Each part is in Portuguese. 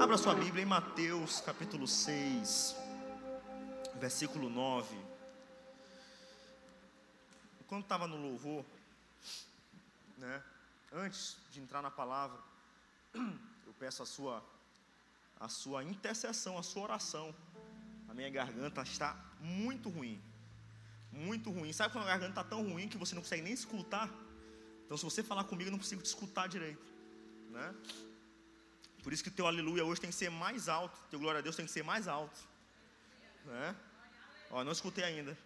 Abra sua Bíblia em Mateus capítulo 6, versículo 9. Quando estava no louvor, né, antes de entrar na palavra, eu peço a sua, a sua intercessão, a sua oração. A minha garganta está muito ruim. Muito ruim. Sabe quando a garganta está tão ruim que você não consegue nem escutar? Então, se você falar comigo, eu não consigo te escutar direito. Né? Por isso que teu aleluia hoje tem que ser mais alto. Teu glória a Deus tem que ser mais alto. Né? Ó, não escutei ainda.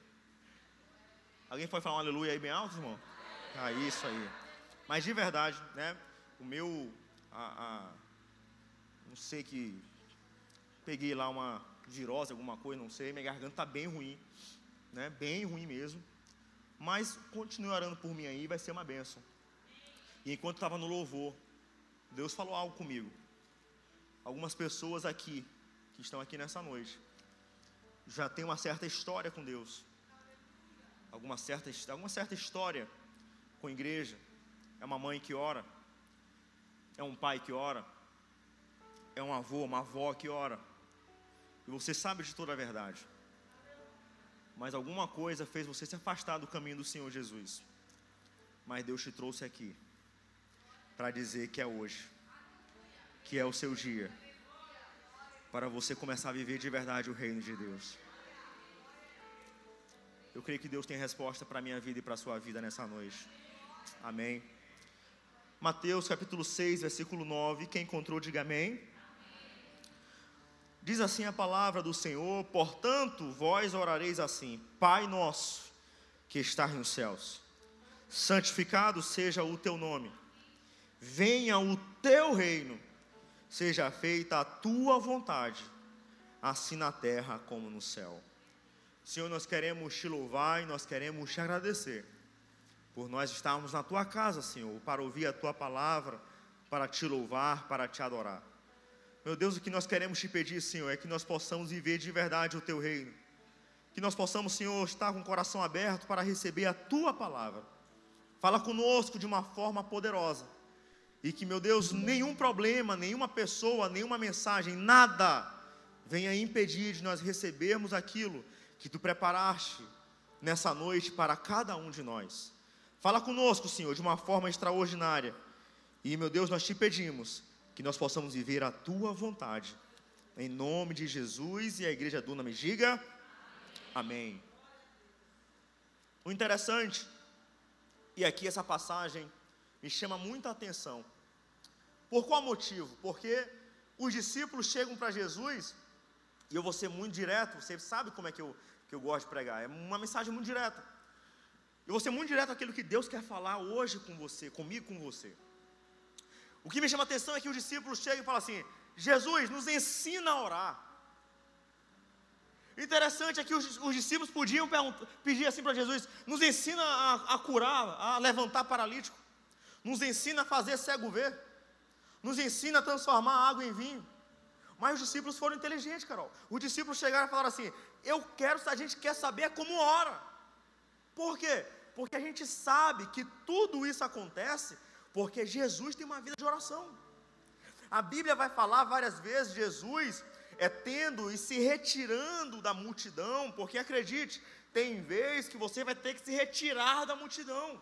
Alguém pode falar um aleluia aí bem alto, irmão? Ah, isso aí. Mas de verdade, né? O meu, a, a, não sei que peguei lá uma virose, alguma coisa, não sei. Minha garganta está bem ruim, né? Bem ruim mesmo. Mas continue orando por mim aí, vai ser uma bênção. E enquanto estava no louvor, Deus falou algo comigo. Algumas pessoas aqui, que estão aqui nessa noite, já tem uma certa história com Deus. Alguma certa, alguma certa história com a igreja. É uma mãe que ora. É um pai que ora. É um avô, uma avó que ora. E você sabe de toda a verdade. Mas alguma coisa fez você se afastar do caminho do Senhor Jesus. Mas Deus te trouxe aqui para dizer que é hoje, que é o seu dia, para você começar a viver de verdade o reino de Deus. Eu creio que Deus tem resposta para a minha vida e para a sua vida nessa noite. Amém. Mateus capítulo 6, versículo 9. Quem encontrou, diga amém. Diz assim a palavra do Senhor: Portanto, vós orareis assim: Pai nosso, que estás nos céus, santificado seja o teu nome, venha o teu reino, seja feita a tua vontade, assim na terra como no céu. Senhor, nós queremos te louvar e nós queremos te agradecer por nós estarmos na tua casa, Senhor, para ouvir a tua palavra, para te louvar, para te adorar. Meu Deus, o que nós queremos te pedir, Senhor, é que nós possamos viver de verdade o teu reino. Que nós possamos, Senhor, estar com o coração aberto para receber a tua palavra. Fala conosco de uma forma poderosa. E que, meu Deus, nenhum problema, nenhuma pessoa, nenhuma mensagem, nada venha impedir de nós recebermos aquilo que tu preparaste nessa noite para cada um de nós. Fala conosco, Senhor, de uma forma extraordinária. E, meu Deus, nós te pedimos que nós possamos viver a tua vontade. Em nome de Jesus e a igreja do nome diga amém. O interessante, e aqui essa passagem me chama muita atenção. Por qual motivo? Porque os discípulos chegam para Jesus, e eu vou ser muito direto, você sabe como é que eu, que eu gosto de pregar, é uma mensagem muito direta. Eu vou ser muito direto aquilo que Deus quer falar hoje com você, comigo, com você. O que me chama atenção é que os discípulos chegam e falam assim: Jesus, nos ensina a orar. Interessante é que os, os discípulos podiam pedir assim para Jesus: nos ensina a, a, curar, a levantar paralítico, nos ensina a fazer cego ver, nos ensina a transformar água em vinho. Mas os discípulos foram inteligentes, Carol. Os discípulos chegaram e falaram assim: Eu quero, a gente quer saber como ora. Por quê? Porque a gente sabe que tudo isso acontece porque Jesus tem uma vida de oração. A Bíblia vai falar várias vezes Jesus é tendo e se retirando da multidão, porque acredite, tem vez que você vai ter que se retirar da multidão.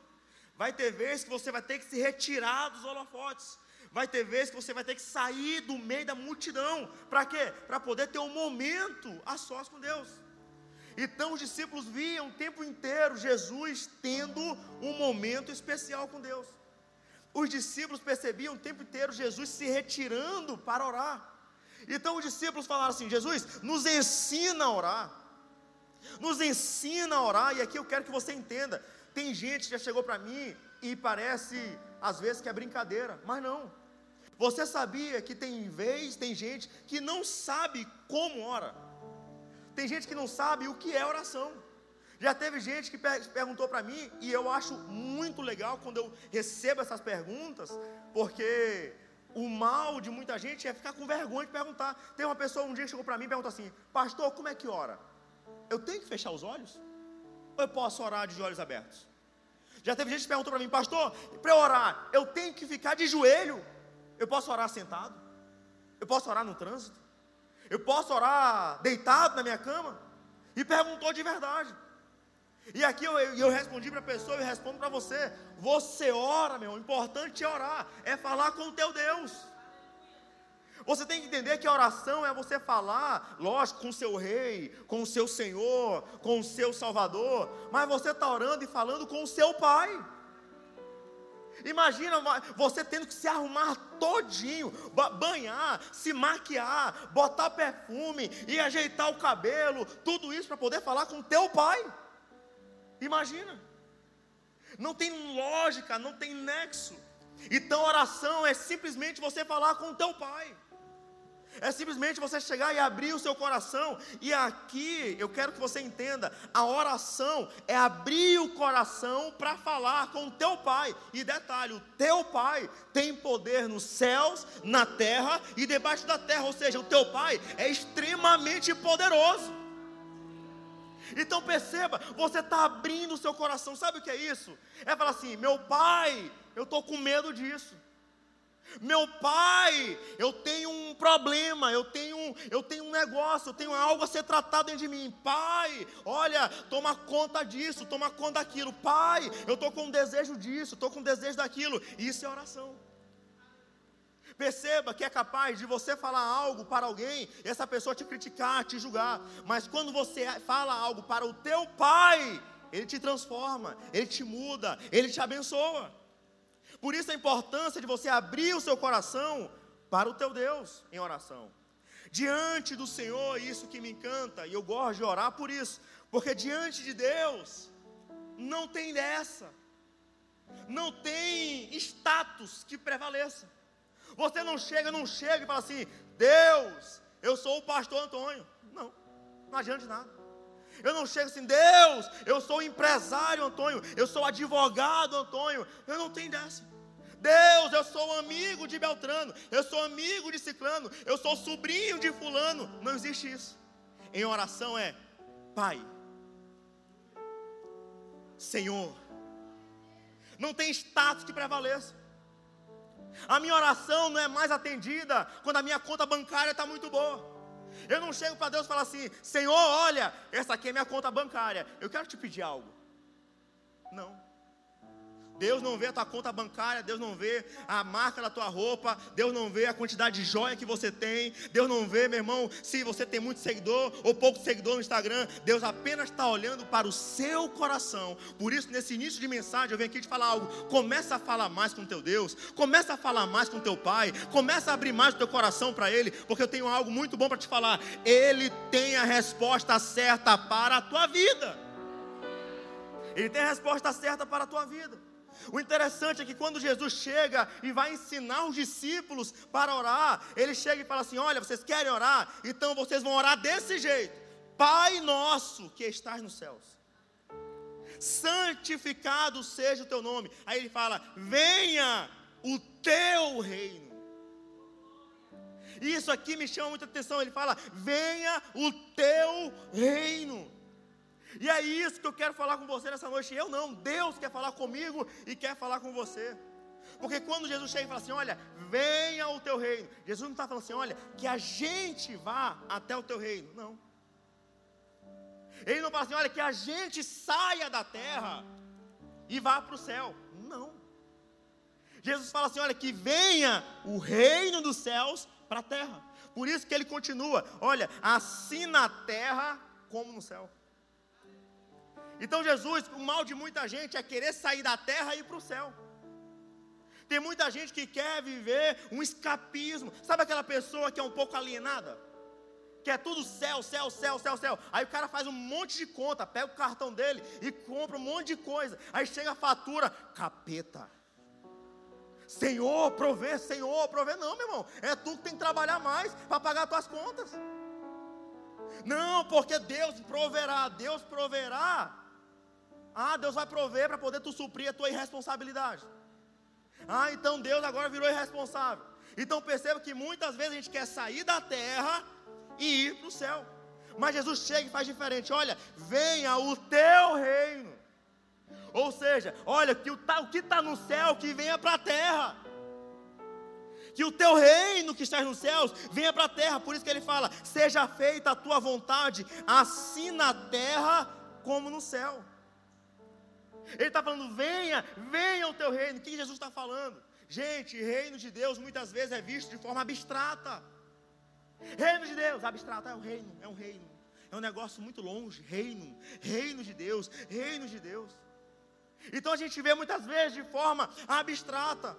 Vai ter vez que você vai ter que se retirar dos holofotes. Vai ter vezes que você vai ter que sair do meio da multidão. Para quê? Para poder ter um momento a sós com Deus. Então os discípulos viam o tempo inteiro Jesus tendo um momento especial com Deus. Os discípulos percebiam o tempo inteiro Jesus se retirando para orar. Então os discípulos falaram assim: Jesus, nos ensina a orar. Nos ensina a orar. E aqui eu quero que você entenda: tem gente que já chegou para mim e parece às vezes que é brincadeira, mas não. Você sabia que tem vez, tem gente que não sabe como ora. Tem gente que não sabe o que é oração. Já teve gente que perguntou para mim, e eu acho muito legal quando eu recebo essas perguntas, porque o mal de muita gente é ficar com vergonha de perguntar. Tem uma pessoa um dia chegou para mim e perguntou assim: Pastor, como é que ora? Eu tenho que fechar os olhos? Ou eu posso orar de olhos abertos? Já teve gente que perguntou para mim, pastor, para orar, eu tenho que ficar de joelho? Eu posso orar sentado? Eu posso orar no trânsito? Eu posso orar deitado na minha cama? E perguntou de verdade. E aqui eu, eu, eu respondi para a pessoa e respondo para você: você ora, meu, o importante é orar, é falar com o teu Deus. Você tem que entender que a oração é você falar, lógico, com o seu rei, com o seu Senhor, com o seu Salvador, mas você está orando e falando com o seu Pai. Imagina você tendo que se arrumar todinho, banhar, se maquiar, botar perfume e ajeitar o cabelo, tudo isso para poder falar com teu pai. Imagina. Não tem lógica, não tem nexo. Então oração é simplesmente você falar com teu pai. É simplesmente você chegar e abrir o seu coração. E aqui eu quero que você entenda: a oração é abrir o coração para falar com o teu pai. E detalhe: o teu pai tem poder nos céus, na terra e debaixo da terra. Ou seja, o teu pai é extremamente poderoso. Então perceba, você está abrindo o seu coração. Sabe o que é isso? É falar assim: meu pai, eu estou com medo disso. Meu pai, eu tenho um problema, eu tenho, eu tenho um negócio, eu tenho algo a ser tratado dentro de mim. Pai, olha, toma conta disso, toma conta daquilo. Pai, eu estou com um desejo disso, estou com um desejo daquilo. Isso é oração. Perceba que é capaz de você falar algo para alguém, e essa pessoa te criticar, te julgar. Mas quando você fala algo para o teu pai, ele te transforma, ele te muda, ele te abençoa. Por isso a importância de você abrir o seu coração para o teu Deus em oração. Diante do Senhor, isso que me encanta, e eu gosto de orar por isso, porque diante de Deus não tem dessa. Não tem status que prevaleça. Você não chega, não chega e fala assim: Deus, eu sou o pastor Antônio. Não, não adianta de nada. Eu não chego assim, Deus, eu sou empresário Antônio, eu sou advogado Antônio. Eu não tenho dessa. Deus, eu sou amigo de Beltrano, eu sou amigo de Ciclano, eu sou sobrinho de Fulano. Não existe isso. Em oração é Pai, Senhor. Não tem status que prevaleça. A minha oração não é mais atendida quando a minha conta bancária está muito boa. Eu não chego para Deus e falo assim: Senhor, olha, essa aqui é minha conta bancária. Eu quero te pedir algo. Não. Deus não vê a tua conta bancária, Deus não vê a marca da tua roupa, Deus não vê a quantidade de joia que você tem, Deus não vê, meu irmão, se você tem muito seguidor ou pouco seguidor no Instagram, Deus apenas está olhando para o seu coração. Por isso, nesse início de mensagem, eu venho aqui te falar algo. Começa a falar mais com teu Deus, começa a falar mais com teu Pai, começa a abrir mais o teu coração para Ele, porque eu tenho algo muito bom para te falar. Ele tem a resposta certa para a tua vida. Ele tem a resposta certa para a tua vida. O interessante é que quando Jesus chega e vai ensinar os discípulos para orar, ele chega e fala assim: Olha, vocês querem orar? Então vocês vão orar desse jeito: Pai nosso que estás nos céus, santificado seja o teu nome. Aí ele fala: Venha o teu reino. Isso aqui me chama muita atenção. Ele fala: Venha o teu reino. E é isso que eu quero falar com você nessa noite. Eu não, Deus quer falar comigo e quer falar com você. Porque quando Jesus chega e fala assim: Olha, venha o teu reino. Jesus não está falando assim: Olha, que a gente vá até o teu reino. Não. Ele não fala assim: Olha, que a gente saia da terra e vá para o céu. Não. Jesus fala assim: Olha, que venha o reino dos céus para a terra. Por isso que ele continua: Olha, assim na terra como no céu. Então, Jesus, o mal de muita gente é querer sair da terra e ir para o céu. Tem muita gente que quer viver um escapismo. Sabe aquela pessoa que é um pouco alienada? Que é tudo céu, céu, céu, céu, céu. Aí o cara faz um monte de conta, pega o cartão dele e compra um monte de coisa. Aí chega a fatura, capeta. Senhor, provê, Senhor, provê. Não, meu irmão, é tu que tem que trabalhar mais para pagar as tuas contas. Não, porque Deus proverá, Deus proverá ah, Deus vai prover para poder tu suprir a tua irresponsabilidade. Ah, então Deus agora virou irresponsável. Então perceba que muitas vezes a gente quer sair da terra e ir para o céu. Mas Jesus chega e faz diferente. Olha, venha o teu reino. Ou seja, olha, que o, o que está no céu, que venha para a terra. Que o teu reino que está nos céus venha para a terra. Por isso que ele fala: seja feita a tua vontade, assim na terra como no céu. Ele está falando: venha, venha o teu reino. O que Jesus está falando? Gente, reino de Deus muitas vezes é visto de forma abstrata. Reino de Deus, abstrato, é um reino, é um reino. É um negócio muito longe, reino, reino de Deus, reino de Deus. Então a gente vê muitas vezes de forma abstrata.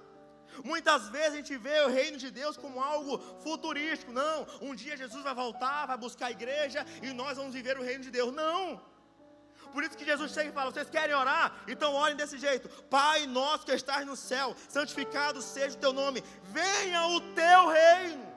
Muitas vezes a gente vê o reino de Deus como algo futurístico. Não, um dia Jesus vai voltar, vai buscar a igreja e nós vamos viver o reino de Deus. Não. Por isso que Jesus chega e fala: Vocês querem orar? Então orem desse jeito: Pai nosso que estás no céu, santificado seja o teu nome, venha o teu reino.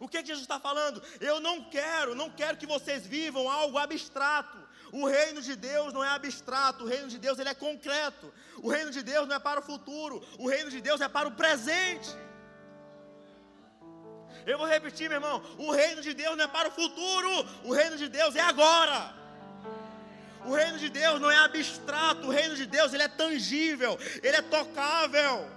O que, que Jesus está falando? Eu não quero, não quero que vocês vivam algo abstrato. O reino de Deus não é abstrato, o reino de Deus ele é concreto. O reino de Deus não é para o futuro, o reino de Deus é para o presente. Eu vou repetir, meu irmão: o reino de Deus não é para o futuro, o reino de Deus é agora. O reino de Deus não é abstrato, o reino de Deus ele é tangível, ele é tocável.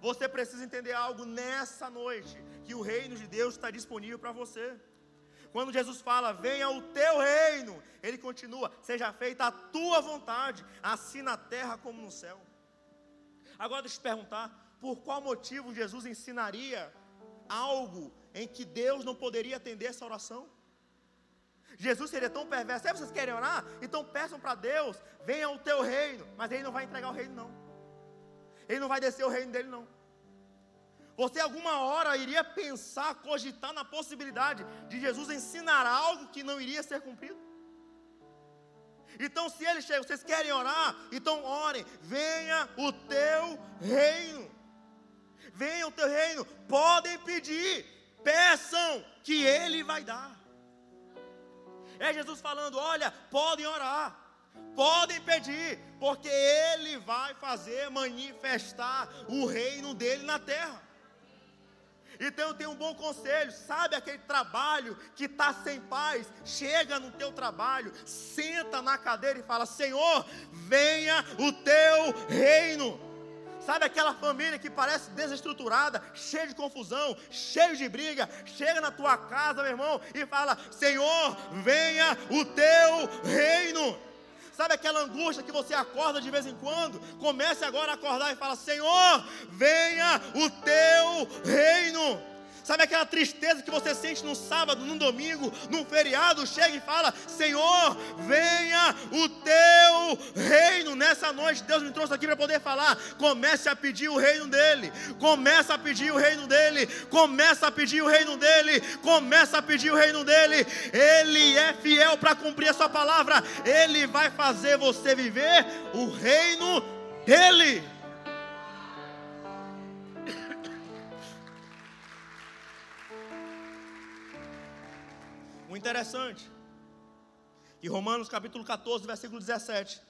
Você precisa entender algo nessa noite, que o reino de Deus está disponível para você. Quando Jesus fala, venha o teu reino, ele continua, seja feita a tua vontade, assim na terra como no céu. Agora deixa eu te perguntar, por qual motivo Jesus ensinaria algo em que Deus não poderia atender essa oração? Jesus seria tão perverso. Se vocês querem orar? Então peçam para Deus, venha o teu reino. Mas ele não vai entregar o reino, não. Ele não vai descer o reino dele, não. Você alguma hora iria pensar, cogitar na possibilidade de Jesus ensinar algo que não iria ser cumprido? Então, se ele chega, vocês querem orar? Então orem, venha o teu reino. Venha o teu reino. Podem pedir, peçam, que ele vai dar. É Jesus falando: olha, podem orar, podem pedir, porque Ele vai fazer manifestar o reino dele na terra. Então eu tenho um bom conselho, sabe aquele trabalho que está sem paz? Chega no teu trabalho, senta na cadeira e fala: Senhor, venha o teu reino. Sabe aquela família que parece desestruturada, cheia de confusão, cheia de briga, chega na tua casa, meu irmão, e fala: Senhor, venha o teu reino. Sabe aquela angústia que você acorda de vez em quando? Comece agora a acordar e fala: Senhor, venha o teu reino. Sabe aquela tristeza que você sente no sábado, no domingo, num feriado? Chega e fala: Senhor, venha o teu reino. Nessa noite, Deus me trouxe aqui para poder falar. Comece a pedir o reino dele. Começa a pedir o reino dele. Começa a pedir o reino dele. Começa a pedir o reino dele. Ele é fiel para cumprir a sua palavra. Ele vai fazer você viver o reino dele. Interessante. Em Romanos capítulo 14, versículo 17,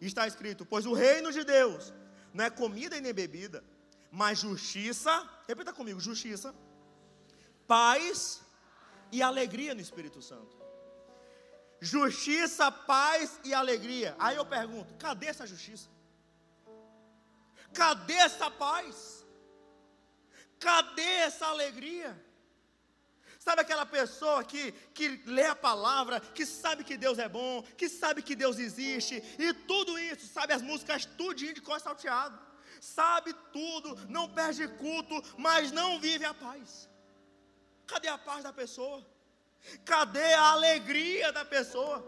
está escrito: Pois o reino de Deus não é comida e nem bebida, mas justiça, repita comigo: justiça, paz e alegria no Espírito Santo. Justiça, paz e alegria. Aí eu pergunto: cadê essa justiça? Cadê essa paz? Cadê essa alegria? Sabe aquela pessoa que, que lê a palavra, que sabe que Deus é bom, que sabe que Deus existe, e tudo isso, sabe as músicas tudinho de cor salteado, sabe tudo, não perde culto, mas não vive a paz. Cadê a paz da pessoa? Cadê a alegria da pessoa?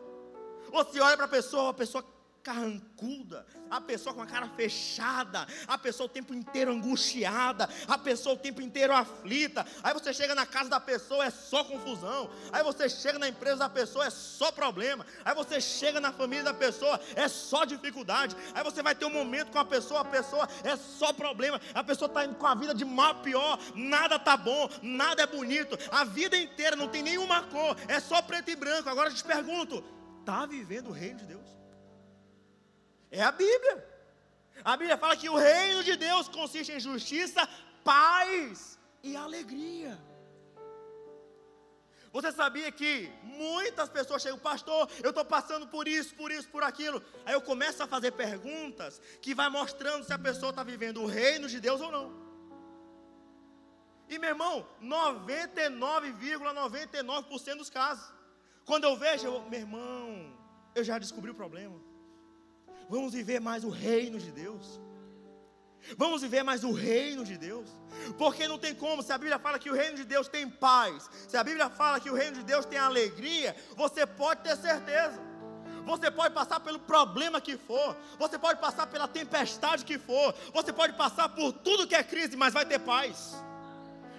Você olha para a pessoa, a pessoa carrancuda, a pessoa com a cara fechada, a pessoa o tempo inteiro angustiada, a pessoa o tempo inteiro aflita. Aí você chega na casa da pessoa, é só confusão. Aí você chega na empresa da pessoa, é só problema. Aí você chega na família da pessoa, é só dificuldade. Aí você vai ter um momento com a pessoa, a pessoa é só problema. A pessoa está com a vida de mal pior, nada tá bom, nada é bonito. A vida inteira não tem nenhuma cor, é só preto e branco. Agora eu te pergunto, está vivendo o reino de Deus? É a Bíblia. A Bíblia fala que o reino de Deus consiste em justiça, paz e alegria. Você sabia que muitas pessoas chegam, pastor, eu estou passando por isso, por isso, por aquilo. Aí eu começo a fazer perguntas que vai mostrando se a pessoa está vivendo o reino de Deus ou não. E meu irmão, 99,99% ,99 dos casos. Quando eu vejo, eu, meu irmão, eu já descobri o problema. Vamos viver mais o reino de Deus. Vamos viver mais o reino de Deus. Porque não tem como, se a Bíblia fala que o reino de Deus tem paz, se a Bíblia fala que o reino de Deus tem alegria, você pode ter certeza. Você pode passar pelo problema que for, você pode passar pela tempestade que for, você pode passar por tudo que é crise, mas vai ter paz.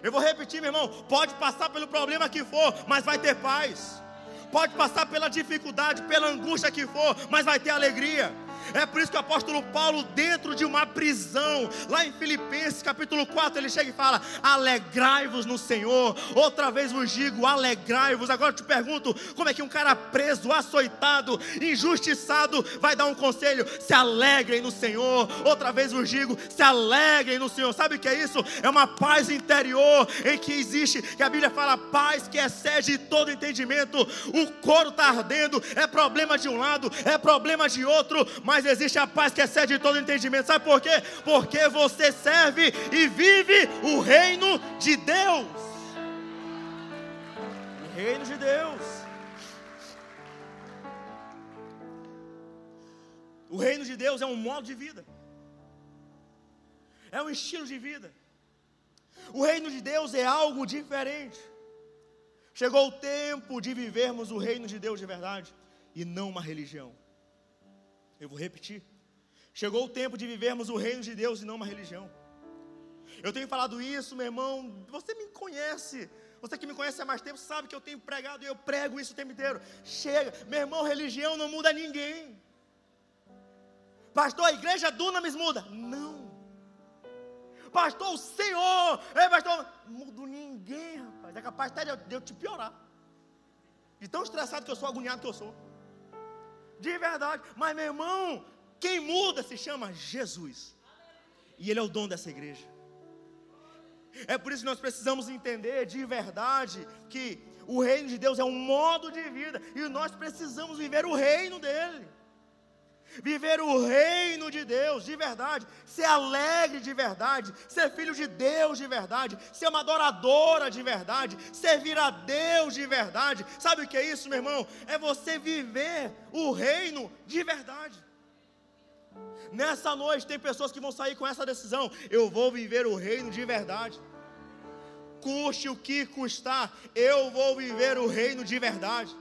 Eu vou repetir, meu irmão: pode passar pelo problema que for, mas vai ter paz. Pode passar pela dificuldade, pela angústia que for, mas vai ter alegria. É por isso que o apóstolo Paulo, dentro de uma prisão, lá em Filipenses capítulo 4, ele chega e fala: Alegrai-vos no Senhor. Outra vez vos digo: alegrai-vos. Agora eu te pergunto: como é que um cara preso, açoitado, injustiçado, vai dar um conselho? Se alegrem no Senhor. Outra vez vos digo: se alegrem no Senhor. Sabe o que é isso? É uma paz interior em que existe, que a Bíblia fala, paz que excede todo entendimento. O couro está ardendo, é problema de um lado, é problema de outro, mas existe a paz que excede todo entendimento. Sabe por quê? Porque você serve e vive o reino de Deus. O reino de Deus. O reino de Deus é um modo de vida. É um estilo de vida. O reino de Deus é algo diferente. Chegou o tempo de vivermos o reino de Deus de verdade e não uma religião. Eu vou repetir. Chegou o tempo de vivermos o reino de Deus e não uma religião. Eu tenho falado isso, meu irmão. Você me conhece. Você que me conhece há mais tempo sabe que eu tenho pregado e eu prego isso o tempo inteiro. Chega, meu irmão, religião não muda ninguém. Pastor, a igreja Dunamis muda? Não. Pastor, o Senhor, ei, pastor, mudo ninguém, rapaz. É capaz até de eu te piorar. De tão estressado que eu sou, agoniado que eu sou de verdade. Mas, meu irmão, quem muda se chama Jesus. E Ele é o dono dessa igreja. É por isso que nós precisamos entender de verdade que o reino de Deus é um modo de vida e nós precisamos viver o reino dele viver o reino de Deus de verdade, ser alegre de verdade, ser filho de Deus de verdade, ser uma adoradora de verdade, servir a Deus de verdade. Sabe o que é isso, meu irmão? É você viver o reino de verdade. Nessa noite tem pessoas que vão sair com essa decisão: eu vou viver o reino de verdade. Custe o que custar, eu vou viver o reino de verdade.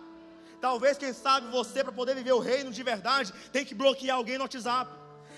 Talvez, quem sabe, você, para poder viver o reino de verdade, tem que bloquear alguém no WhatsApp.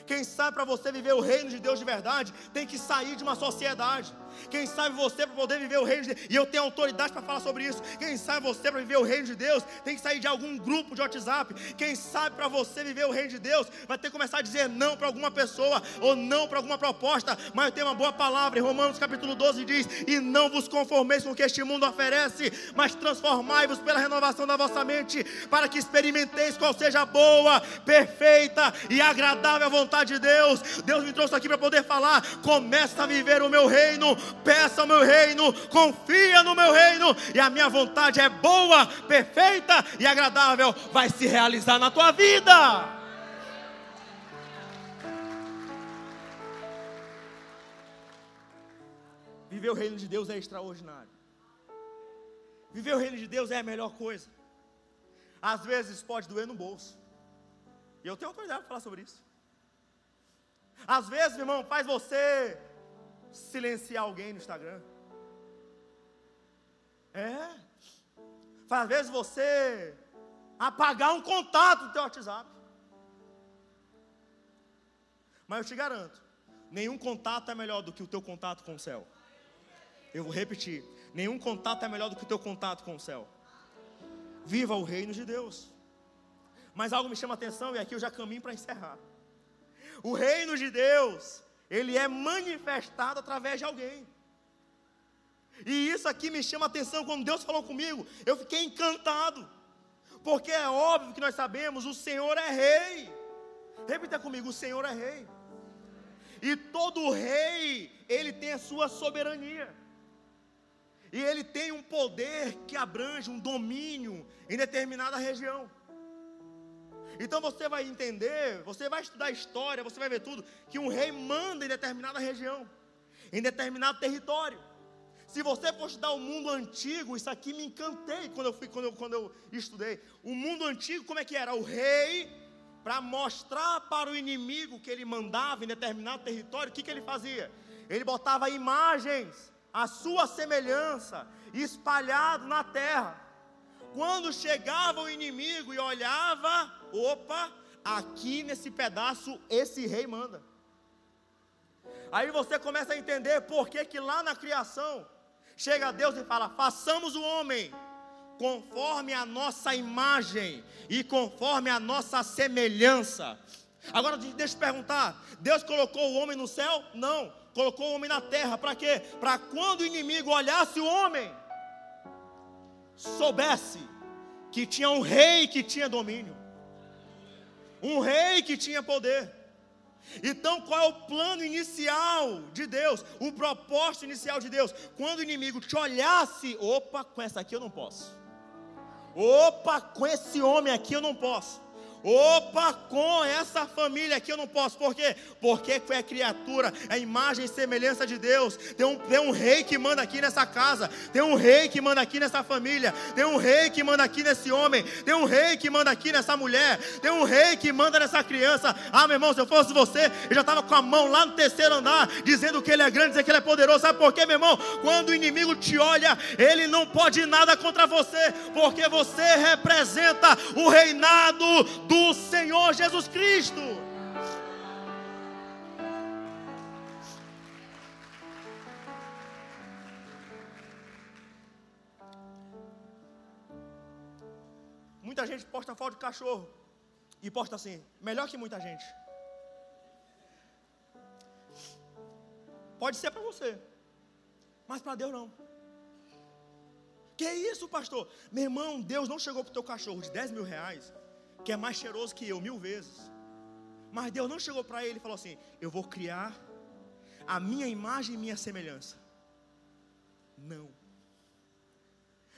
Quem sabe para você viver o reino de Deus de verdade, tem que sair de uma sociedade. Quem sabe você para poder viver o reino de Deus, e eu tenho autoridade para falar sobre isso. Quem sabe você para viver o reino de Deus, tem que sair de algum grupo de WhatsApp. Quem sabe para você viver o reino de Deus, vai ter que começar a dizer não para alguma pessoa ou não para alguma proposta. Mas eu tenho uma boa palavra em Romanos capítulo 12 diz: "E não vos conformeis com o que este mundo oferece, mas transformai-vos pela renovação da vossa mente, para que experimenteis qual seja a boa, perfeita e agradável vontade de Deus." Deus me trouxe aqui para poder falar: "Começa a viver o meu reino, peça o meu reino, confia no meu reino, e a minha vontade é boa, perfeita e agradável, vai se realizar na tua vida. Viver o reino de Deus é extraordinário. Viver o reino de Deus é a melhor coisa. Às vezes pode doer no bolso. E eu tenho autoridade para falar sobre isso. Às vezes, irmão, faz você silenciar alguém no Instagram. É. Às vezes você apagar um contato do teu WhatsApp. Mas eu te garanto, nenhum contato é melhor do que o teu contato com o céu. Eu vou repetir, nenhum contato é melhor do que o teu contato com o céu. Viva o reino de Deus. Mas algo me chama a atenção e aqui eu já caminho para encerrar. O reino de Deus ele é manifestado através de alguém. E isso aqui me chama a atenção quando Deus falou comigo, eu fiquei encantado. Porque é óbvio que nós sabemos, o Senhor é rei. Repita comigo, o Senhor é rei. E todo rei, ele tem a sua soberania. E ele tem um poder que abrange um domínio em determinada região. Então você vai entender, você vai estudar história, você vai ver tudo, que um rei manda em determinada região, em determinado território. Se você for estudar o mundo antigo, isso aqui me encantei quando eu fui, quando eu, quando eu estudei. O mundo antigo, como é que era? O rei, para mostrar para o inimigo que ele mandava em determinado território, o que, que ele fazia? Ele botava imagens, a sua semelhança, espalhado na terra. Quando chegava o inimigo e olhava, opa, aqui nesse pedaço esse rei manda. Aí você começa a entender por que, que lá na criação chega Deus e fala: façamos o homem conforme a nossa imagem e conforme a nossa semelhança. Agora deixa eu perguntar: Deus colocou o homem no céu? Não, colocou o homem na terra. Para quê? Para quando o inimigo olhasse o homem, soubesse que tinha um rei que tinha domínio, um rei que tinha poder. Então, qual é o plano inicial de Deus? O propósito inicial de Deus? Quando o inimigo te olhasse, opa, com essa aqui eu não posso. Opa, com esse homem aqui eu não posso. Opa, com essa família aqui eu não posso, por quê? Porque a criatura, a imagem e semelhança de Deus. Tem um, tem um rei que manda aqui nessa casa, tem um rei que manda aqui nessa família, tem um rei que manda aqui nesse homem, tem um rei que manda aqui nessa mulher, tem um rei que manda nessa criança. Ah, meu irmão, se eu fosse você, eu já estava com a mão lá no terceiro andar, dizendo que ele é grande, dizendo que ele é poderoso. Sabe por quê, meu irmão? Quando o inimigo te olha, ele não pode nada contra você, porque você representa o reinado do Senhor Jesus Cristo. Muita gente posta foto de cachorro e posta assim, melhor que muita gente. Pode ser para você, mas para Deus não. Que isso, pastor? Meu irmão, Deus não chegou para o teu cachorro de 10 mil reais que é mais cheiroso que eu, mil vezes. Mas Deus não chegou para ele e falou assim: Eu vou criar a minha imagem e minha semelhança. Não.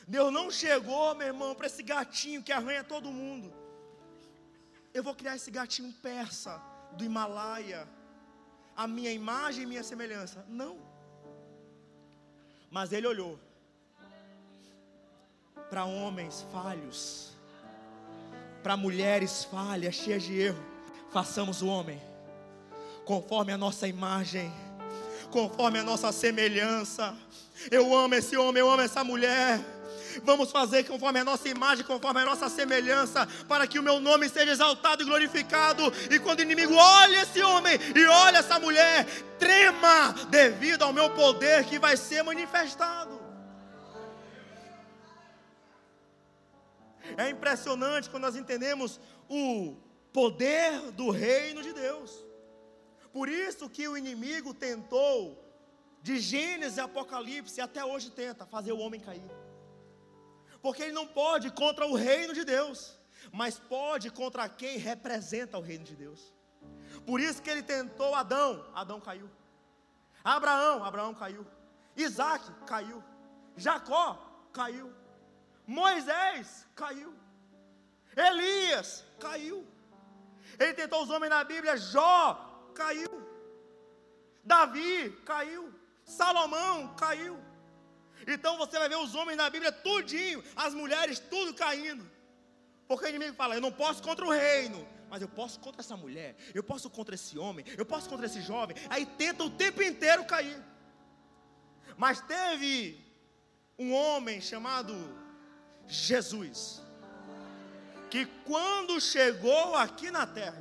Deus não chegou, meu irmão, para esse gatinho que arranha todo mundo. Eu vou criar esse gatinho persa do Himalaia, a minha imagem e minha semelhança. Não. Mas ele olhou para homens falhos para mulheres falhas, cheias de erro, façamos o homem conforme a nossa imagem, conforme a nossa semelhança. Eu amo esse homem, eu amo essa mulher. Vamos fazer conforme a nossa imagem, conforme a nossa semelhança, para que o meu nome seja exaltado e glorificado. E quando o inimigo olha esse homem e olha essa mulher, trema devido ao meu poder que vai ser manifestado. É impressionante quando nós entendemos o poder do reino de Deus. Por isso que o inimigo tentou, de Gênesis e Apocalipse, até hoje tenta fazer o homem cair. Porque ele não pode contra o reino de Deus, mas pode contra quem representa o reino de Deus. Por isso que ele tentou Adão, Adão caiu. Abraão, Abraão caiu. Isaac caiu. Jacó caiu. Moisés caiu. Elias caiu. Ele tentou os homens na Bíblia, Jó caiu. Davi caiu. Salomão caiu. Então você vai ver os homens na Bíblia tudinho, as mulheres tudo caindo. Porque o inimigo fala: "Eu não posso contra o reino, mas eu posso contra essa mulher, eu posso contra esse homem, eu posso contra esse jovem". Aí tenta o tempo inteiro cair. Mas teve um homem chamado Jesus. Que quando chegou aqui na terra,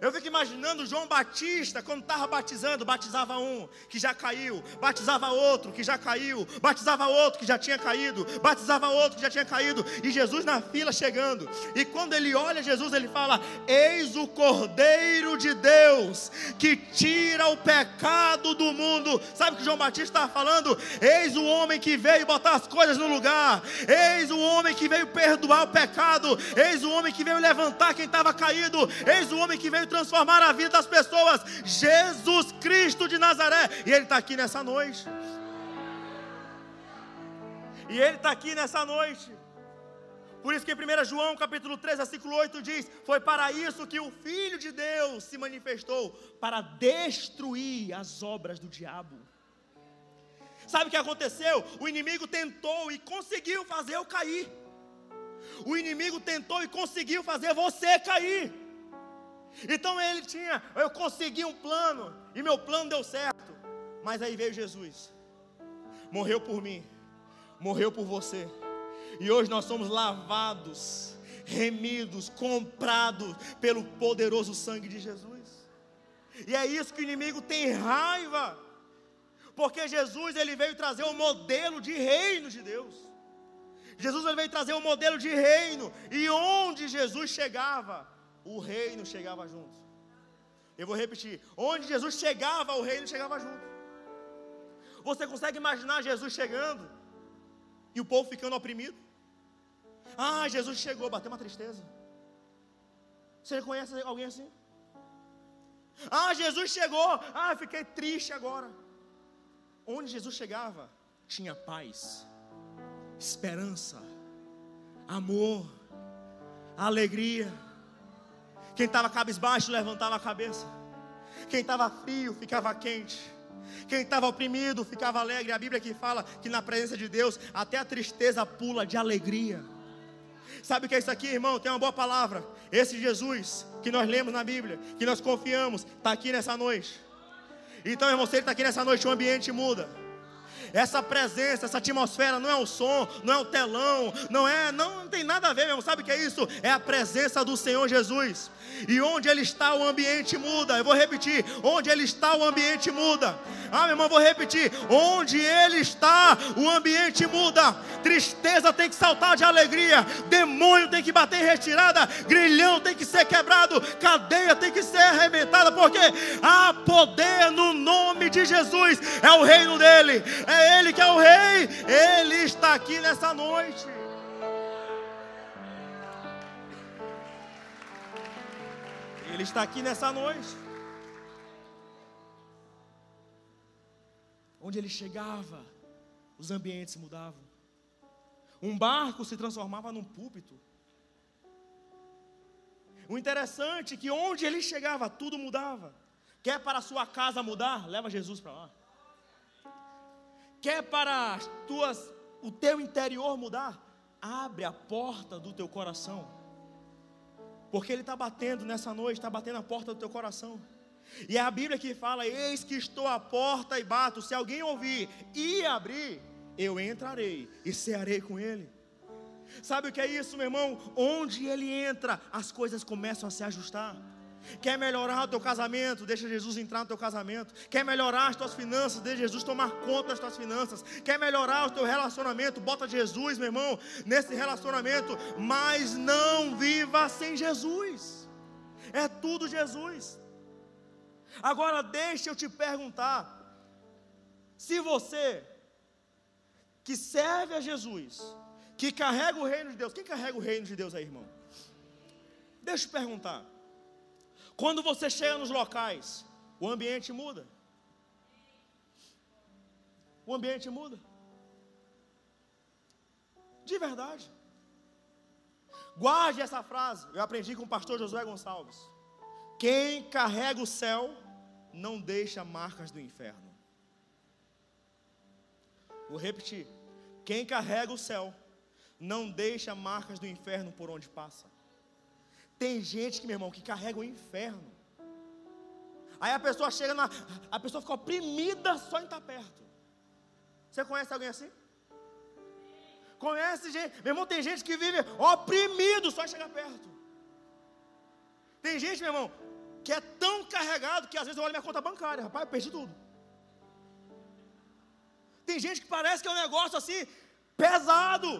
eu fico imaginando João Batista, quando estava batizando, batizava um que já caiu, batizava outro que já caiu, batizava outro que já tinha caído, batizava outro que já tinha caído, e Jesus na fila chegando. E quando ele olha Jesus, ele fala: Eis o Cordeiro de Deus que tira o pecado do mundo. Sabe o que João Batista estava falando? Eis o homem que veio botar as coisas no lugar, eis o homem que veio perdoar o pecado, eis o homem que veio levantar quem estava caído, eis o homem que veio transformar a vida das pessoas. Jesus Cristo de Nazaré. E Ele está aqui nessa noite. E Ele está aqui nessa noite. Por isso que em 1 João capítulo 3, versículo 8 diz: Foi para isso que o Filho de Deus se manifestou para destruir as obras do diabo. Sabe o que aconteceu? O inimigo tentou e conseguiu fazer eu cair. O inimigo tentou e conseguiu fazer você cair. Então ele tinha, eu consegui um plano e meu plano deu certo. Mas aí veio Jesus, morreu por mim, morreu por você. E hoje nós somos lavados, remidos, comprados pelo poderoso sangue de Jesus. E é isso que o inimigo tem raiva. Porque Jesus ele veio trazer o um modelo de reino de Deus. Jesus veio trazer um modelo de reino. E onde Jesus chegava, o reino chegava junto. Eu vou repetir: onde Jesus chegava, o reino chegava junto. Você consegue imaginar Jesus chegando e o povo ficando oprimido? Ah, Jesus chegou, bateu uma tristeza. Você conhece alguém assim? Ah, Jesus chegou. Ah, fiquei triste agora. Onde Jesus chegava, tinha paz, esperança, amor, alegria. Quem estava cabisbaixo levantava a cabeça. Quem estava frio ficava quente. Quem estava oprimido ficava alegre. A Bíblia que fala que na presença de Deus até a tristeza pula de alegria. Sabe o que é isso aqui, irmão? Tem uma boa palavra. Esse Jesus que nós lemos na Bíblia, que nós confiamos, está aqui nessa noite. Então, irmão, se ele está aqui nessa noite, o ambiente muda. Essa presença, essa atmosfera não é o som, não é o telão, não é, não, não tem nada a ver, meu. Sabe o que é isso? É a presença do Senhor Jesus. E onde Ele está, o ambiente muda. Eu vou repetir: onde Ele está, o ambiente muda. Ah, meu irmão, vou repetir: onde Ele está, o ambiente muda. Tristeza tem que saltar de alegria, demônio tem que bater em retirada, grilhão tem que ser quebrado, cadeia tem que ser arrebentada, porque há poder no nome de Jesus. É o reino dele, é Ele que é o Rei. Ele está aqui nessa noite. Ele está aqui nessa noite. Onde ele chegava, os ambientes mudavam. Um barco se transformava num púlpito. O interessante é que onde ele chegava, tudo mudava. Quer para a sua casa mudar? Leva Jesus para lá. Quer para tuas, o teu interior mudar? Abre a porta do teu coração. Porque Ele está batendo nessa noite, está batendo a porta do teu coração. E é a Bíblia que fala: Eis que estou à porta e bato. Se alguém ouvir e abrir, eu entrarei e cearei com ele. Sabe o que é isso, meu irmão? Onde ele entra, as coisas começam a se ajustar. Quer melhorar o teu casamento? Deixa Jesus entrar no teu casamento. Quer melhorar as tuas finanças? Deixa Jesus tomar conta das tuas finanças. Quer melhorar o teu relacionamento? Bota Jesus, meu irmão, nesse relacionamento. Mas não viva sem Jesus. É tudo Jesus. Agora deixa eu te perguntar: se você que serve a Jesus, que carrega o reino de Deus, quem carrega o reino de Deus aí, irmão? Deixa eu te perguntar. Quando você chega nos locais, o ambiente muda. O ambiente muda. De verdade. Guarde essa frase. Eu aprendi com o pastor Josué Gonçalves. Quem carrega o céu não deixa marcas do inferno. Vou repetir. Quem carrega o céu não deixa marcas do inferno por onde passa. Tem gente que, meu irmão, que carrega o inferno. Aí a pessoa chega na. A pessoa fica oprimida só em estar perto. Você conhece alguém assim? Conhece gente? Meu irmão, tem gente que vive oprimido só em chegar perto. Tem gente, meu irmão, que é tão carregado que às vezes eu olho minha conta bancária, rapaz, eu perdi tudo. Tem gente que parece que é um negócio assim, pesado.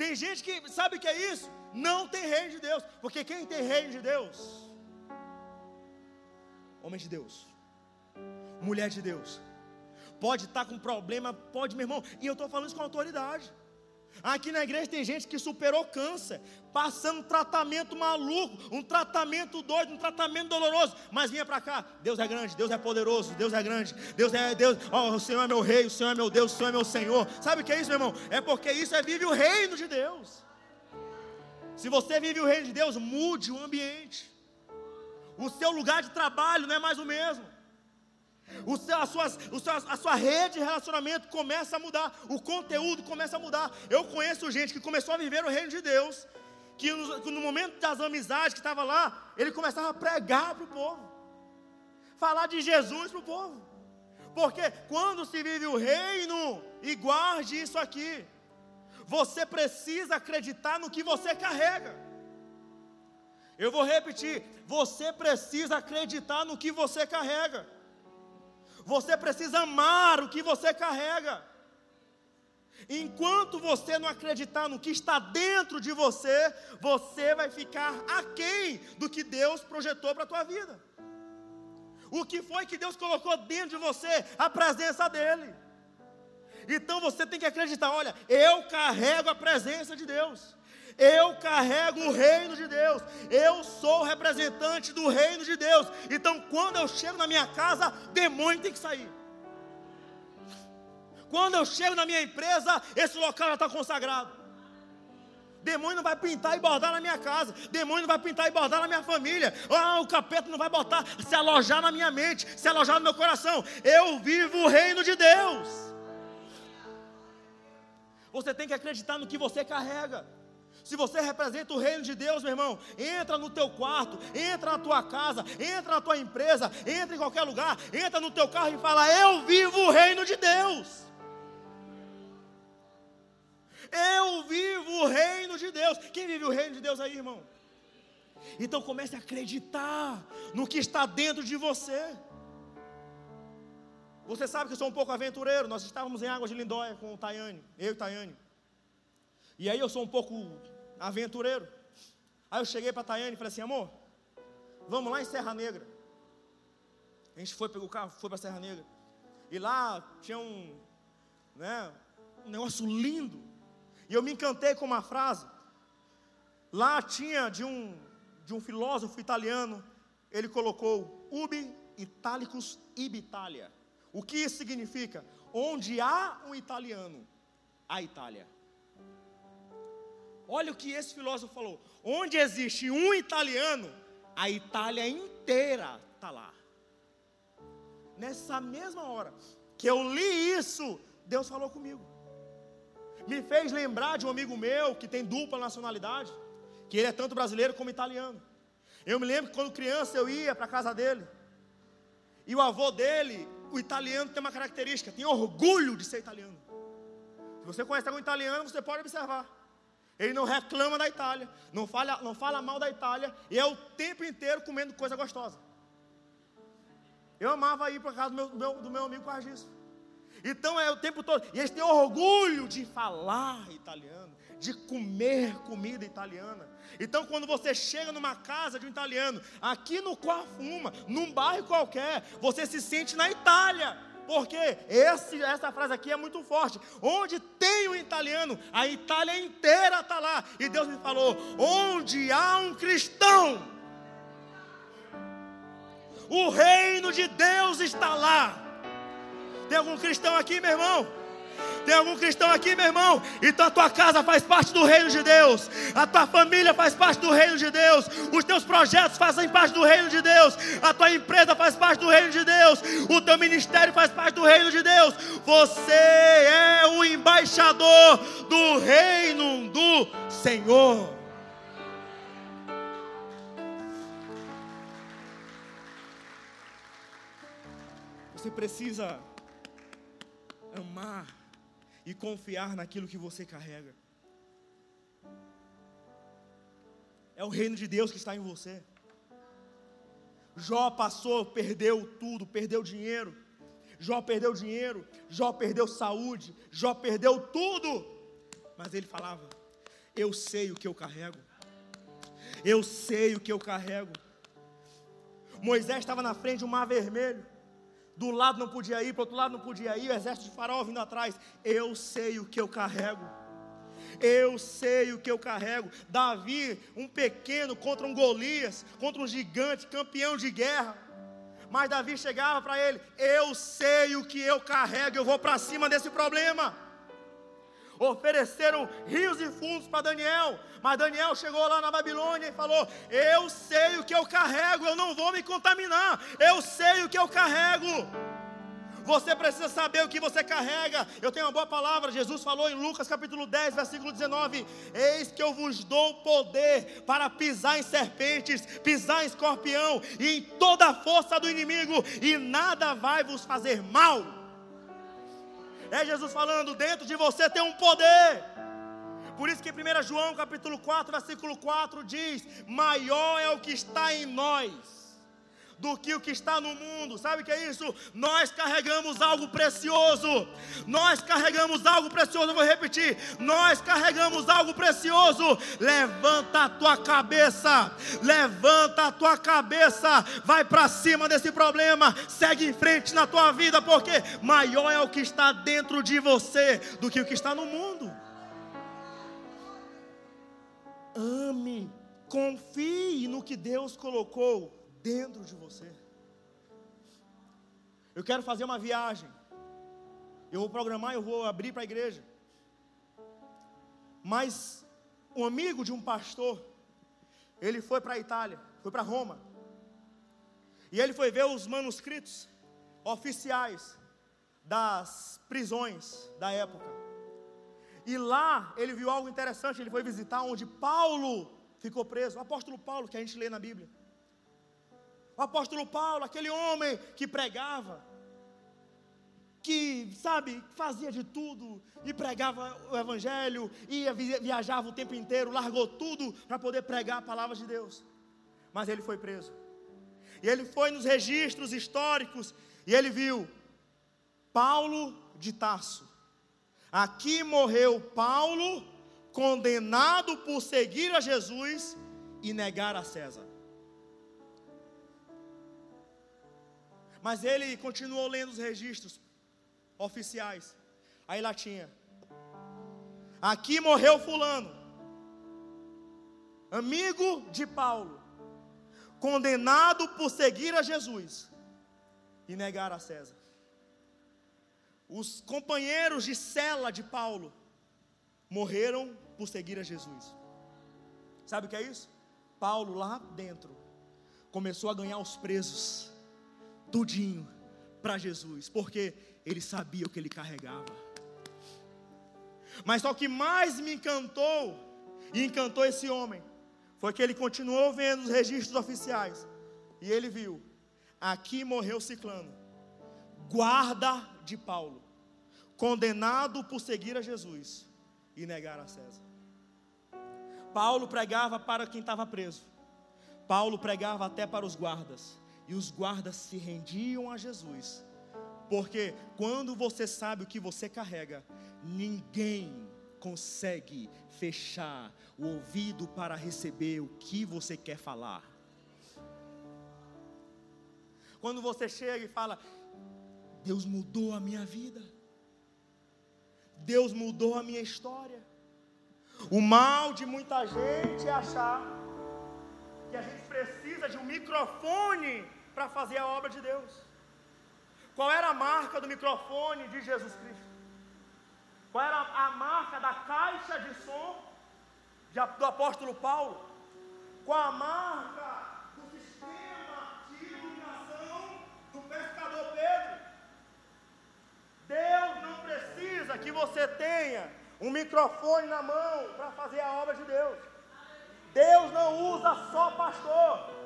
Tem gente que sabe o que é isso? não tem reino de Deus, porque quem tem reino de Deus? Homem de Deus, mulher de Deus, pode estar com problema, pode, meu irmão, e eu estou falando isso com autoridade. Aqui na igreja tem gente que superou câncer, passando um tratamento maluco, um tratamento doido, um tratamento doloroso, mas vinha para cá. Deus é grande, Deus é poderoso, Deus é grande, Deus é Deus, oh, o Senhor é meu rei, o Senhor é meu Deus, o Senhor é meu Senhor. Sabe o que é isso, meu irmão? É porque isso é vive o reino de Deus. Se você vive o reino de Deus, mude o ambiente. O seu lugar de trabalho não é mais o mesmo. O seu, a, suas, o seu, a sua rede de relacionamento começa a mudar, o conteúdo começa a mudar. Eu conheço gente que começou a viver o reino de Deus, que no, no momento das amizades que estava lá, ele começava a pregar para o povo, falar de Jesus para o povo. Porque quando se vive o reino, e guarde isso aqui, você precisa acreditar no que você carrega. Eu vou repetir: você precisa acreditar no que você carrega. Você precisa amar o que você carrega. Enquanto você não acreditar no que está dentro de você, você vai ficar aquém do que Deus projetou para a tua vida. O que foi que Deus colocou dentro de você? A presença dEle. Então você tem que acreditar: olha, eu carrego a presença de Deus. Eu carrego o reino de Deus. Eu sou representante do reino de Deus. Então, quando eu chego na minha casa, demônio tem que sair. Quando eu chego na minha empresa, esse local já está consagrado. Demônio não vai pintar e bordar na minha casa. Demônio não vai pintar e bordar na minha família. Ah, o capeta não vai botar, se alojar na minha mente, se alojar no meu coração. Eu vivo o reino de Deus. Você tem que acreditar no que você carrega. Se você representa o reino de Deus, meu irmão, entra no teu quarto, entra na tua casa, entra na tua empresa, entra em qualquer lugar, entra no teu carro e fala: Eu vivo o reino de Deus. Eu vivo o reino de Deus. Quem vive o reino de Deus aí, irmão? Então comece a acreditar no que está dentro de você. Você sabe que eu sou um pouco aventureiro. Nós estávamos em Águas de Lindóia com o Tayane, eu e o Tayane. E aí eu sou um pouco aventureiro. Aí eu cheguei para a Tayane e falei assim, amor, vamos lá em Serra Negra. A gente foi, pegou o carro, foi para Serra Negra. E lá tinha um, né, um negócio lindo. E eu me encantei com uma frase. Lá tinha de um, de um filósofo italiano, ele colocou ubi italicus ibitalia. O que isso significa? Onde há um italiano, há Itália. Olha o que esse filósofo falou: onde existe um italiano, a Itália inteira está lá. Nessa mesma hora que eu li isso, Deus falou comigo. Me fez lembrar de um amigo meu que tem dupla nacionalidade, que ele é tanto brasileiro como italiano. Eu me lembro que quando criança eu ia para a casa dele, e o avô dele, o italiano, tem uma característica: tem orgulho de ser italiano. Se você conhece algum italiano, você pode observar. Ele não reclama da Itália, não fala, não fala mal da Itália, e é o tempo inteiro comendo coisa gostosa. Eu amava ir para casa do meu, do meu, do meu amigo disso. Então é o tempo todo. E eles têm orgulho de falar italiano, de comer comida italiana. Então, quando você chega numa casa de um italiano, aqui no Coafuma, num bairro qualquer, você se sente na Itália. Porque esse, essa frase aqui é muito forte. Onde tem um italiano, a Itália inteira está lá. E Deus me falou: onde há um cristão, o reino de Deus está lá. Tem algum cristão aqui, meu irmão? Tem algum cristão aqui, meu irmão? Então a tua casa faz parte do reino de Deus, a tua família faz parte do reino de Deus, os teus projetos fazem parte do reino de Deus, a tua empresa faz parte do reino de Deus, o teu ministério faz parte do reino de Deus. Você é o embaixador do reino do Senhor. Você precisa e confiar naquilo que você carrega. É o reino de Deus que está em você. Jó passou, perdeu tudo, perdeu dinheiro. Jó perdeu dinheiro, Jó perdeu saúde, Jó perdeu tudo. Mas ele falava: Eu sei o que eu carrego. Eu sei o que eu carrego. Moisés estava na frente do mar vermelho do lado não podia ir, para o outro lado não podia ir, o exército de faraó vindo atrás. Eu sei o que eu carrego. Eu sei o que eu carrego. Davi, um pequeno contra um Golias, contra um gigante, campeão de guerra. Mas Davi chegava para ele: Eu sei o que eu carrego, eu vou para cima desse problema. Ofereceram rios e fundos para Daniel, mas Daniel chegou lá na Babilônia e falou: Eu sei o que eu carrego, eu não vou me contaminar, eu sei o que eu carrego. Você precisa saber o que você carrega. Eu tenho uma boa palavra. Jesus falou em Lucas capítulo 10, versículo 19: Eis que eu vos dou poder para pisar em serpentes, pisar em escorpião e em toda a força do inimigo, e nada vai vos fazer mal. É Jesus falando: dentro de você tem um poder. Por isso que 1 João capítulo 4, versículo 4 diz: Maior é o que está em nós do que o que está no mundo. Sabe o que é isso? Nós carregamos algo precioso. Nós carregamos algo precioso. Eu vou repetir. Nós carregamos algo precioso. Levanta a tua cabeça. Levanta a tua cabeça. Vai para cima desse problema. Segue em frente na tua vida, porque maior é o que está dentro de você do que o que está no mundo. Ame, confie no que Deus colocou dentro de você. Eu quero fazer uma viagem. Eu vou programar, eu vou abrir para a igreja. Mas um amigo de um pastor, ele foi para a Itália, foi para Roma. E ele foi ver os manuscritos oficiais das prisões da época. E lá ele viu algo interessante, ele foi visitar onde Paulo ficou preso, o apóstolo Paulo que a gente lê na Bíblia. O apóstolo Paulo, aquele homem que pregava, que, sabe, fazia de tudo e pregava o evangelho, ia viajava o tempo inteiro, largou tudo para poder pregar a palavra de Deus. Mas ele foi preso. E ele foi nos registros históricos e ele viu Paulo de Tarso. Aqui morreu Paulo, condenado por seguir a Jesus e negar a César. Mas ele continuou lendo os registros oficiais. Aí lá tinha: Aqui morreu Fulano, amigo de Paulo, condenado por seguir a Jesus e negar a César. Os companheiros de cela de Paulo morreram por seguir a Jesus. Sabe o que é isso? Paulo lá dentro começou a ganhar os presos tudinho para Jesus, porque ele sabia o que ele carregava. Mas só o que mais me encantou, e encantou esse homem, foi que ele continuou vendo os registros oficiais, e ele viu: aqui morreu Ciclano, guarda de Paulo, condenado por seguir a Jesus e negar a César. Paulo pregava para quem estava preso, Paulo pregava até para os guardas. E os guardas se rendiam a Jesus. Porque quando você sabe o que você carrega, ninguém consegue fechar o ouvido para receber o que você quer falar. Quando você chega e fala, Deus mudou a minha vida, Deus mudou a minha história. O mal de muita gente é achar que a gente precisa de um microfone para fazer a obra de Deus. Qual era a marca do microfone de Jesus Cristo? Qual era a marca da caixa de som do apóstolo Paulo? Qual a marca do sistema de iluminação do pescador Pedro? Deus não precisa que você tenha um microfone na mão para fazer a obra de Deus. Deus não usa só pastor.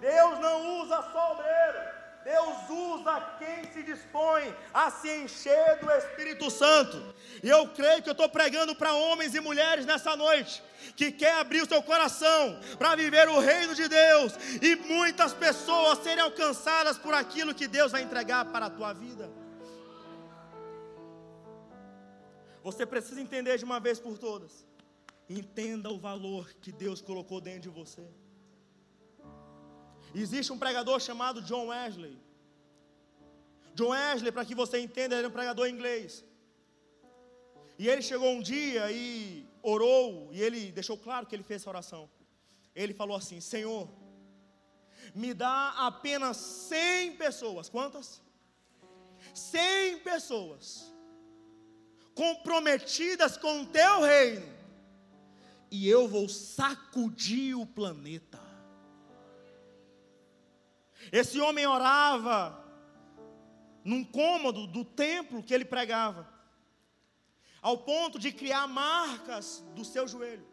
Deus não usa só obreiro, Deus usa quem se dispõe a se encher do Espírito Santo. E eu creio que eu estou pregando para homens e mulheres nessa noite que quer abrir o seu coração para viver o reino de Deus e muitas pessoas serem alcançadas por aquilo que Deus vai entregar para a tua vida. Você precisa entender de uma vez por todas. Entenda o valor que Deus colocou dentro de você. Existe um pregador chamado John Wesley. John Wesley, para que você entenda, era um pregador inglês. E ele chegou um dia e orou, e ele deixou claro que ele fez essa oração. Ele falou assim: Senhor, me dá apenas 100 pessoas. Quantas? 100 pessoas comprometidas com o teu reino, e eu vou sacudir o planeta. Esse homem orava num cômodo do templo que ele pregava, ao ponto de criar marcas do seu joelho.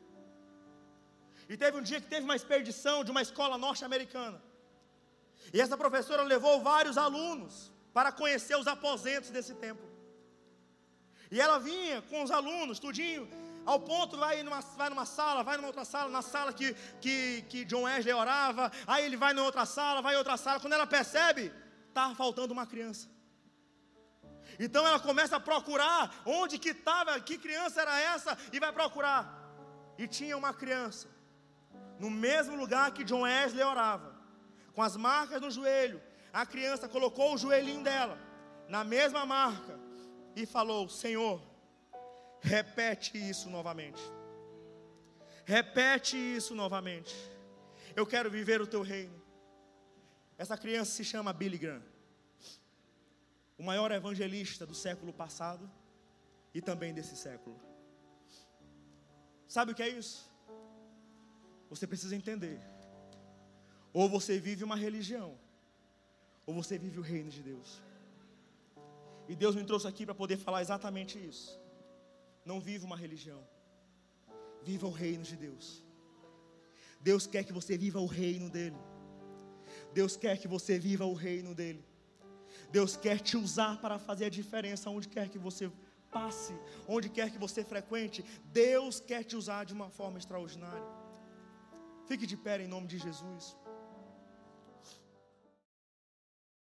E teve um dia que teve uma expedição de uma escola norte-americana. E essa professora levou vários alunos para conhecer os aposentos desse templo. E ela vinha com os alunos, tudinho, ao ponto vai numa, vai numa sala, vai numa outra sala, na sala que, que, que John Wesley orava, aí ele vai numa outra sala, vai em outra sala. Quando ela percebe, está faltando uma criança. Então ela começa a procurar onde que estava, que criança era essa, e vai procurar. E tinha uma criança, no mesmo lugar que John Wesley orava, com as marcas no joelho. A criança colocou o joelhinho dela na mesma marca e falou: Senhor, repete isso novamente. Repete isso novamente. Eu quero viver o teu reino. Essa criança se chama Billy Graham o maior evangelista do século passado e também desse século. Sabe o que é isso? Você precisa entender. Ou você vive uma religião, ou você vive o reino de Deus. E Deus me trouxe aqui para poder falar exatamente isso. Não viva uma religião, viva o reino de Deus. Deus quer que você viva o reino dEle. Deus quer que você viva o reino dEle. Deus quer te usar para fazer a diferença onde quer que você passe, onde quer que você frequente. Deus quer te usar de uma forma extraordinária. Fique de pé em nome de Jesus.